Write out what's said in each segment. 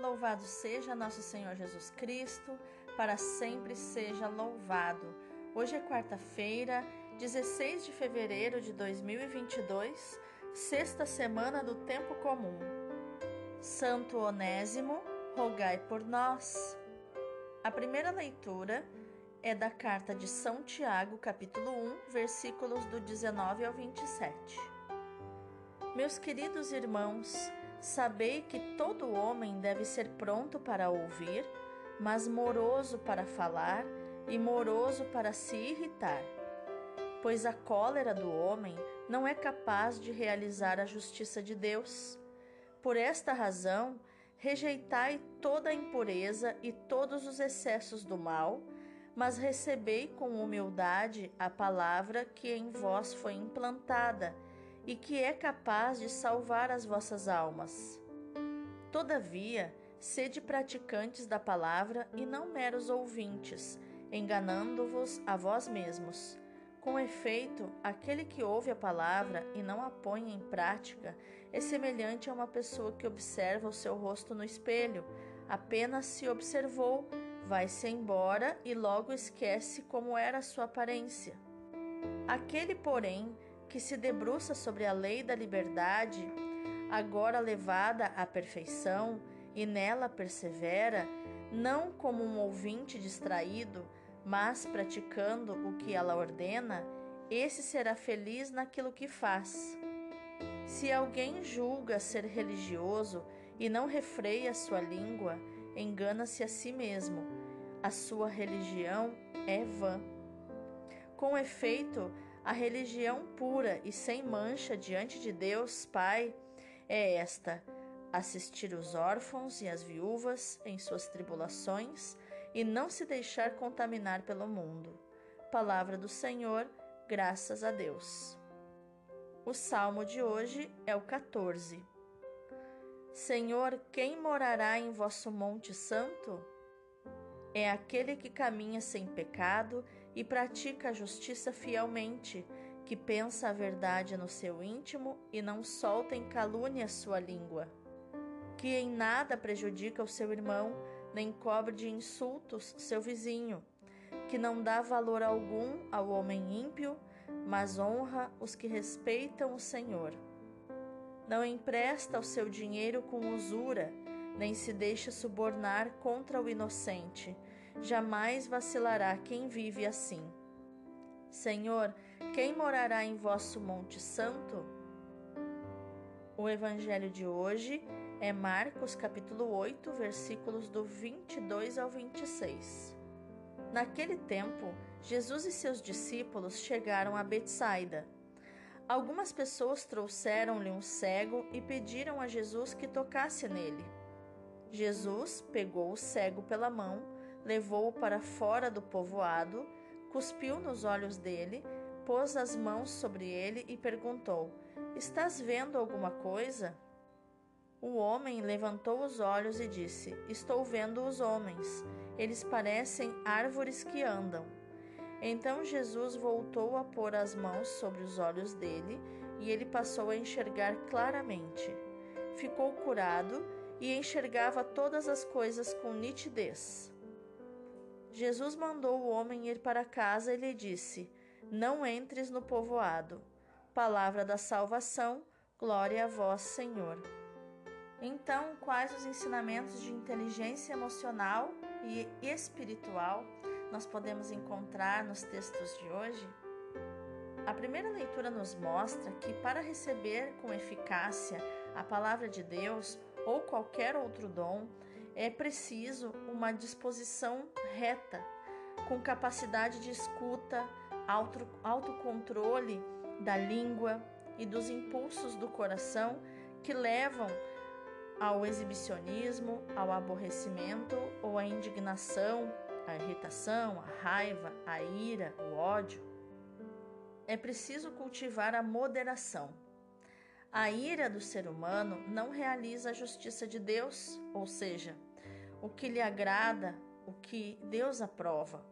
Louvado seja nosso Senhor Jesus Cristo, para sempre seja louvado. Hoje é quarta-feira, 16 de fevereiro de 2022, sexta semana do tempo comum. Santo Onésimo, rogai por nós. A primeira leitura é da carta de São Tiago, capítulo 1, versículos do 19 ao 27. Meus queridos irmãos, Sabei que todo homem deve ser pronto para ouvir, mas moroso para falar e moroso para se irritar. Pois a cólera do homem não é capaz de realizar a justiça de Deus. Por esta razão, rejeitai toda a impureza e todos os excessos do mal, mas recebei com humildade a palavra que em vós foi implantada e que é capaz de salvar as vossas almas. Todavia, sede praticantes da palavra e não meros ouvintes, enganando-vos a vós mesmos. Com efeito, aquele que ouve a palavra e não a põe em prática é semelhante a uma pessoa que observa o seu rosto no espelho, apenas se observou, vai-se embora e logo esquece como era a sua aparência. Aquele, porém, que se debruça sobre a lei da liberdade, agora levada à perfeição, e nela persevera, não como um ouvinte distraído, mas praticando o que ela ordena, esse será feliz naquilo que faz. Se alguém julga ser religioso e não refreia sua língua, engana-se a si mesmo. A sua religião é vã. Com efeito, a religião pura e sem mancha diante de Deus Pai é esta: assistir os órfãos e as viúvas em suas tribulações e não se deixar contaminar pelo mundo. Palavra do Senhor, graças a Deus. O salmo de hoje é o 14. Senhor, quem morará em vosso monte santo? É aquele que caminha sem pecado e pratica a justiça fielmente, que pensa a verdade no seu íntimo e não solta em calúnia sua língua, que em nada prejudica o seu irmão, nem cobre de insultos seu vizinho, que não dá valor algum ao homem ímpio, mas honra os que respeitam o Senhor. Não empresta o seu dinheiro com usura, nem se deixa subornar contra o inocente jamais vacilará quem vive assim. Senhor, quem morará em vosso Monte Santo? O evangelho de hoje é Marcos capítulo 8, versículos do 22 ao 26. Naquele tempo, Jesus e seus discípulos chegaram a Betsaida. Algumas pessoas trouxeram-lhe um cego e pediram a Jesus que tocasse nele. Jesus pegou o cego pela mão, levou-o para fora do povoado, cuspiu nos olhos dele, pôs as mãos sobre ele e perguntou: Estás vendo alguma coisa? O homem levantou os olhos e disse: Estou vendo os homens. Eles parecem árvores que andam. Então Jesus voltou a pôr as mãos sobre os olhos dele e ele passou a enxergar claramente. Ficou curado e enxergava todas as coisas com nitidez. Jesus mandou o homem ir para casa e lhe disse: Não entres no povoado. Palavra da salvação, glória a vós, Senhor. Então, quais os ensinamentos de inteligência emocional e espiritual nós podemos encontrar nos textos de hoje? A primeira leitura nos mostra que para receber com eficácia a palavra de Deus ou qualquer outro dom, é preciso uma disposição reta, com capacidade de escuta, auto, autocontrole da língua e dos impulsos do coração que levam ao exibicionismo, ao aborrecimento ou à indignação, à irritação, à raiva, à ira, o ódio. É preciso cultivar a moderação a ira do ser humano não realiza a justiça de Deus, ou seja, o que lhe agrada, o que Deus aprova.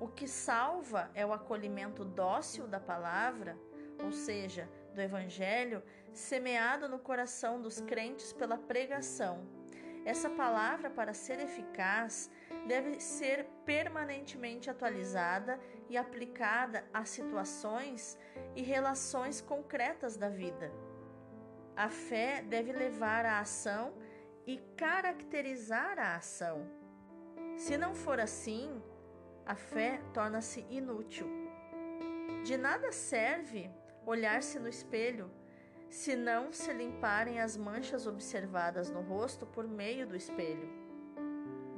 O que salva é o acolhimento dócil da palavra, ou seja, do Evangelho semeado no coração dos crentes pela pregação. Essa palavra, para ser eficaz, deve ser permanentemente atualizada e aplicada a situações e relações concretas da vida. A fé deve levar à ação e caracterizar a ação. Se não for assim, a fé torna-se inútil. De nada serve olhar-se no espelho se não se limparem as manchas observadas no rosto por meio do espelho.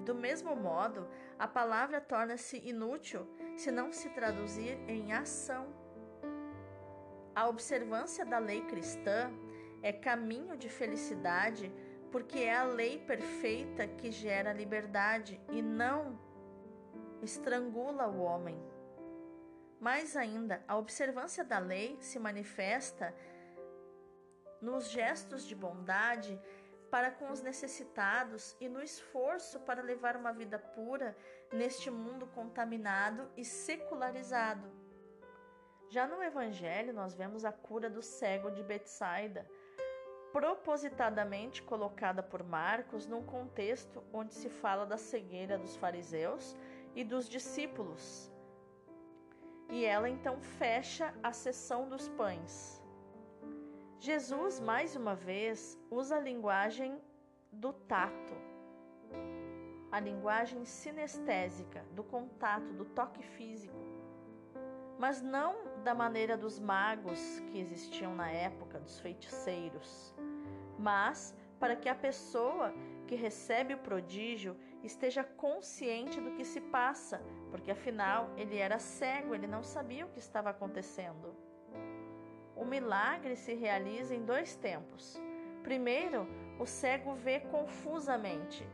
Do mesmo modo, a palavra torna-se inútil se não se traduzir em ação. A observância da lei cristã é caminho de felicidade porque é a lei perfeita que gera liberdade e não estrangula o homem. Mais ainda, a observância da lei se manifesta nos gestos de bondade para com os necessitados e no esforço para levar uma vida pura neste mundo contaminado e secularizado. Já no Evangelho, nós vemos a cura do cego de Betsaida, propositadamente colocada por Marcos num contexto onde se fala da cegueira dos fariseus e dos discípulos. E ela então fecha a sessão dos pães. Jesus, mais uma vez, usa a linguagem do tato, a linguagem sinestésica, do contato, do toque físico, mas não da maneira dos magos que existiam na época, dos feiticeiros, mas para que a pessoa que recebe o prodígio esteja consciente do que se passa, porque afinal ele era cego, ele não sabia o que estava acontecendo. O milagre se realiza em dois tempos. Primeiro, o cego vê confusamente.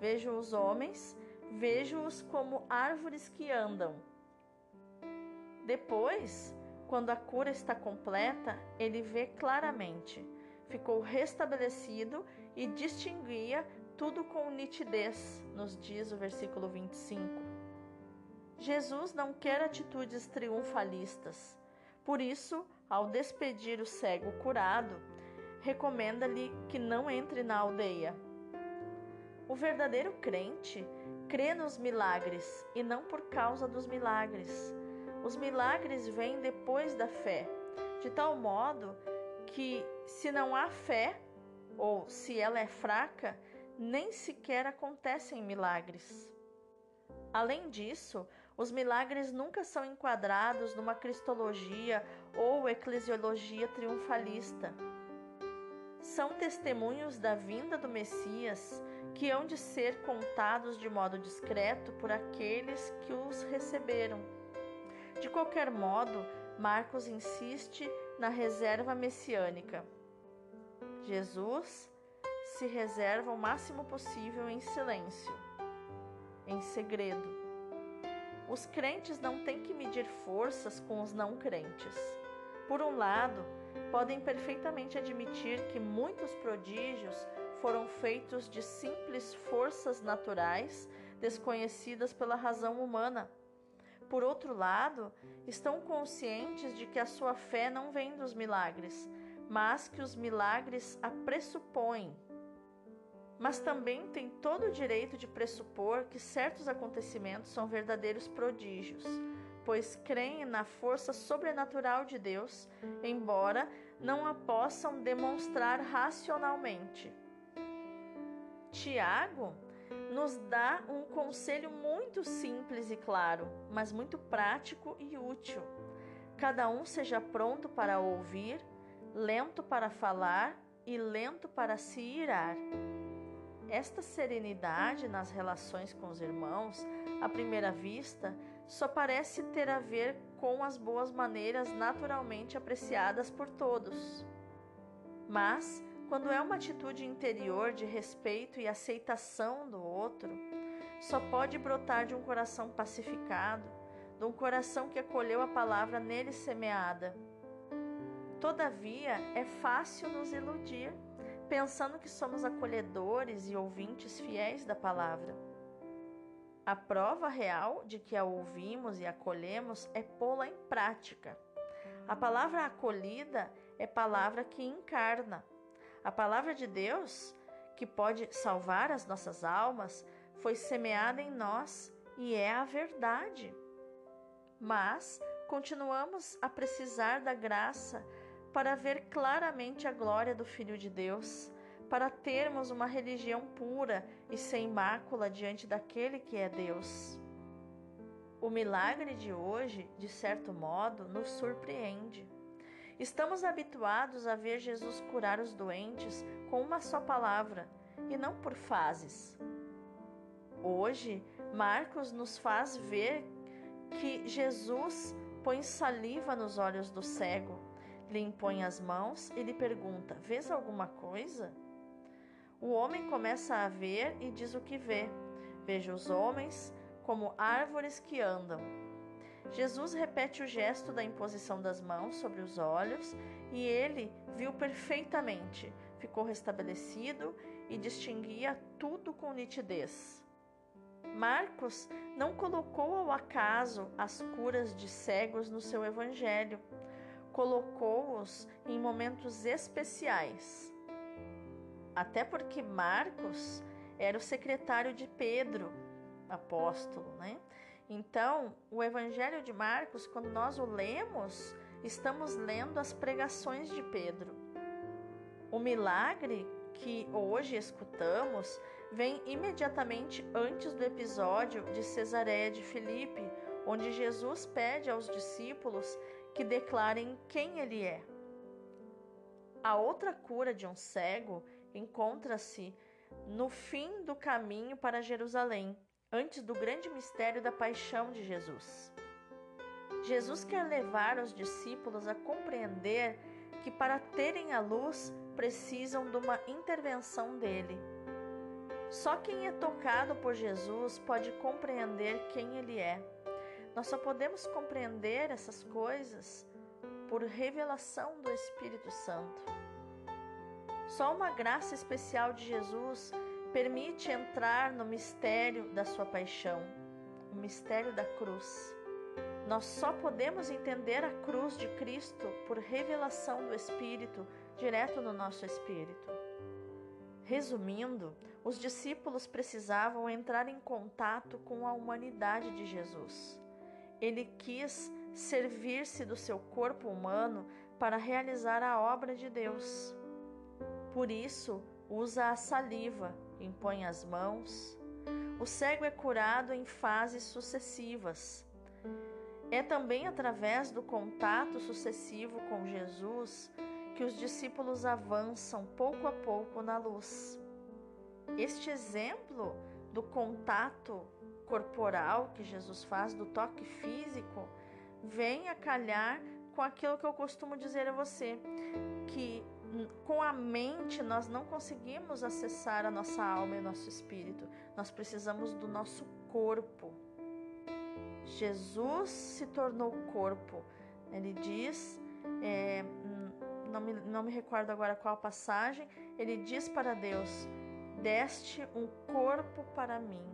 Vejo os homens, vejo-os como árvores que andam. Depois, quando a cura está completa, ele vê claramente. Ficou restabelecido e distinguia tudo com nitidez, nos diz o versículo 25. Jesus não quer atitudes triunfalistas. Por isso, ao despedir o cego curado, recomenda-lhe que não entre na aldeia. O verdadeiro crente crê nos milagres e não por causa dos milagres. Os milagres vêm depois da fé, de tal modo que, se não há fé, ou se ela é fraca, nem sequer acontecem milagres. Além disso, os milagres nunca são enquadrados numa cristologia ou eclesiologia triunfalista. São testemunhos da vinda do Messias que hão de ser contados de modo discreto por aqueles que os receberam. De qualquer modo, Marcos insiste na reserva messiânica. Jesus se reserva o máximo possível em silêncio, em segredo. Os crentes não têm que medir forças com os não crentes. Por um lado, podem perfeitamente admitir que muitos prodígios foram feitos de simples forças naturais desconhecidas pela razão humana. Por outro lado, estão conscientes de que a sua fé não vem dos milagres, mas que os milagres a pressupõem. Mas também têm todo o direito de pressupor que certos acontecimentos são verdadeiros prodígios pois creem na força sobrenatural de Deus, embora não a possam demonstrar racionalmente. Tiago nos dá um conselho muito simples e claro, mas muito prático e útil. Cada um seja pronto para ouvir, lento para falar e lento para se irar. Esta serenidade nas relações com os irmãos, à primeira vista, só parece ter a ver com as boas maneiras naturalmente apreciadas por todos. Mas, quando é uma atitude interior de respeito e aceitação do outro, só pode brotar de um coração pacificado, de um coração que acolheu a palavra nele semeada. Todavia, é fácil nos iludir, pensando que somos acolhedores e ouvintes fiéis da palavra. A prova real de que a ouvimos e acolhemos é pô-la em prática. A palavra acolhida é palavra que encarna. A palavra de Deus, que pode salvar as nossas almas, foi semeada em nós e é a verdade. Mas continuamos a precisar da graça para ver claramente a glória do Filho de Deus, para termos uma religião pura e sem mácula diante daquele que é Deus. O milagre de hoje, de certo modo, nos surpreende. Estamos habituados a ver Jesus curar os doentes com uma só palavra e não por fases. Hoje, Marcos nos faz ver que Jesus põe saliva nos olhos do cego, lhe impõe as mãos e lhe pergunta: Vês alguma coisa? O homem começa a ver e diz o que vê. Veja os homens como árvores que andam. Jesus repete o gesto da imposição das mãos sobre os olhos e ele viu perfeitamente, ficou restabelecido e distinguia tudo com nitidez. Marcos não colocou ao acaso as curas de cegos no seu evangelho, colocou-os em momentos especiais. Até porque Marcos era o secretário de Pedro, apóstolo, né? Então, o Evangelho de Marcos, quando nós o lemos, estamos lendo as pregações de Pedro. O milagre que hoje escutamos vem imediatamente antes do episódio de Cesareia de Filipe, onde Jesus pede aos discípulos que declarem quem ele é. A outra cura de um cego encontra-se no fim do caminho para Jerusalém, antes do grande mistério da paixão de Jesus. Jesus quer levar os discípulos a compreender que para terem a luz precisam de uma intervenção dele. Só quem é tocado por Jesus pode compreender quem ele é. Nós só podemos compreender essas coisas por revelação do Espírito Santo. Só uma graça especial de Jesus permite entrar no mistério da sua paixão, o mistério da cruz. Nós só podemos entender a cruz de Cristo por revelação do Espírito, direto no nosso espírito. Resumindo, os discípulos precisavam entrar em contato com a humanidade de Jesus. Ele quis servir-se do seu corpo humano para realizar a obra de Deus. Por isso, usa a saliva, impõe as mãos. O cego é curado em fases sucessivas. É também através do contato sucessivo com Jesus que os discípulos avançam pouco a pouco na luz. Este exemplo do contato corporal que Jesus faz, do toque físico, vem a calhar com aquilo que eu costumo dizer a você, que com a mente nós não conseguimos acessar a nossa alma e o nosso espírito. Nós precisamos do nosso corpo. Jesus se tornou corpo. Ele diz, é, não, me, não me recordo agora qual a passagem, ele diz para Deus: Deste um corpo para mim.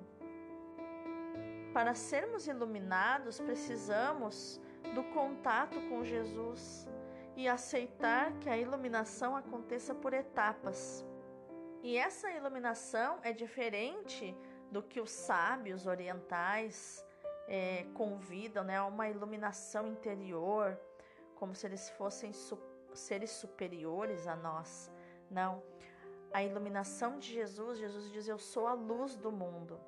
Para sermos iluminados, precisamos do contato com Jesus e aceitar que a iluminação aconteça por etapas. E essa iluminação é diferente do que os sábios orientais é, convidam, né, uma iluminação interior, como se eles fossem su seres superiores a nós. Não. A iluminação de Jesus, Jesus diz: Eu sou a luz do mundo.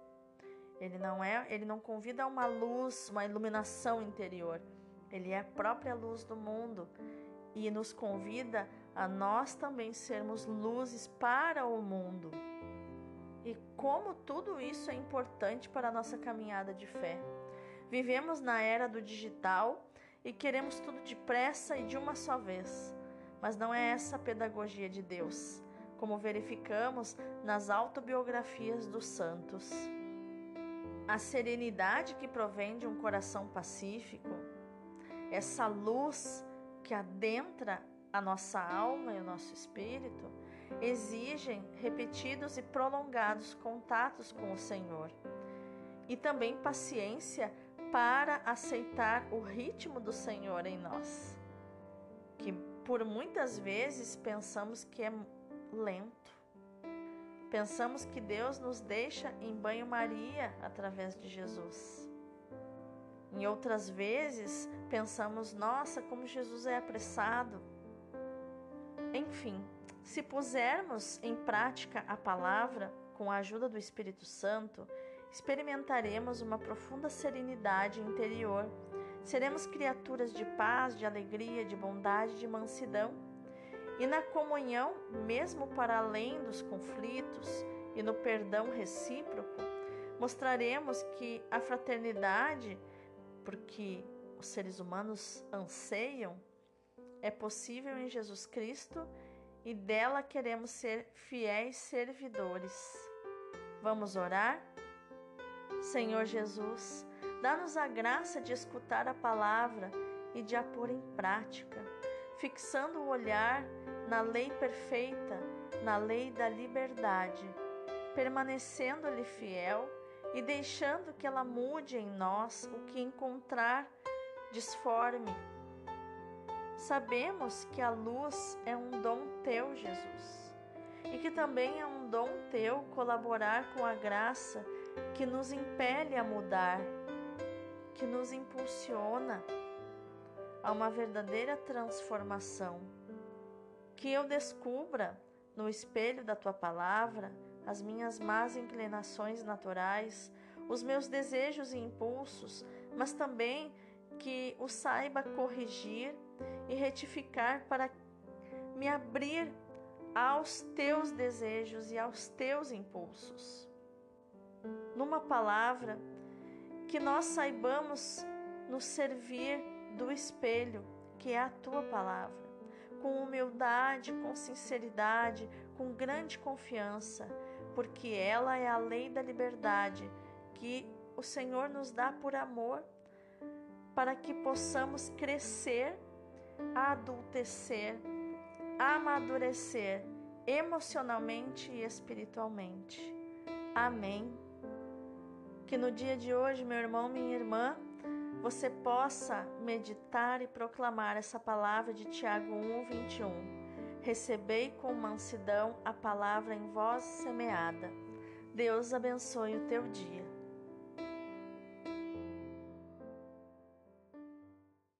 Ele não é, ele não convida a uma luz, uma iluminação interior. Ele é a própria luz do mundo e nos convida a nós também sermos luzes para o mundo. E como tudo isso é importante para a nossa caminhada de fé. Vivemos na era do digital e queremos tudo depressa e de uma só vez. Mas não é essa a pedagogia de Deus, como verificamos nas autobiografias dos santos. A serenidade que provém de um coração pacífico, essa luz que adentra a nossa alma e o nosso espírito, exigem repetidos e prolongados contatos com o Senhor e também paciência para aceitar o ritmo do Senhor em nós, que por muitas vezes pensamos que é lento. Pensamos que Deus nos deixa em banho-maria através de Jesus. Em outras vezes, pensamos, nossa, como Jesus é apressado. Enfim, se pusermos em prática a palavra com a ajuda do Espírito Santo, experimentaremos uma profunda serenidade interior. Seremos criaturas de paz, de alegria, de bondade, de mansidão. E na comunhão, mesmo para além dos conflitos e no perdão recíproco, mostraremos que a fraternidade, porque os seres humanos anseiam, é possível em Jesus Cristo e dela queremos ser fiéis servidores. Vamos orar? Senhor Jesus, dá-nos a graça de escutar a palavra e de a pôr em prática, fixando o olhar na lei perfeita, na lei da liberdade, permanecendo-lhe fiel e deixando que ela mude em nós o que encontrar disforme Sabemos que a luz é um dom teu, Jesus, e que também é um dom teu colaborar com a graça que nos impele a mudar, que nos impulsiona a uma verdadeira transformação. Que eu descubra no espelho da tua palavra as minhas más inclinações naturais, os meus desejos e impulsos, mas também que o saiba corrigir e retificar para me abrir aos teus desejos e aos teus impulsos. Numa palavra, que nós saibamos nos servir do espelho, que é a tua palavra, com humildade, com sinceridade, com grande confiança, porque ela é a lei da liberdade que o Senhor nos dá por amor, para que possamos crescer adultecer, amadurecer emocionalmente e espiritualmente. Amém. Que no dia de hoje, meu irmão, minha irmã, você possa meditar e proclamar essa palavra de Tiago 1, 21. Recebei com mansidão a palavra em voz semeada. Deus abençoe o teu dia.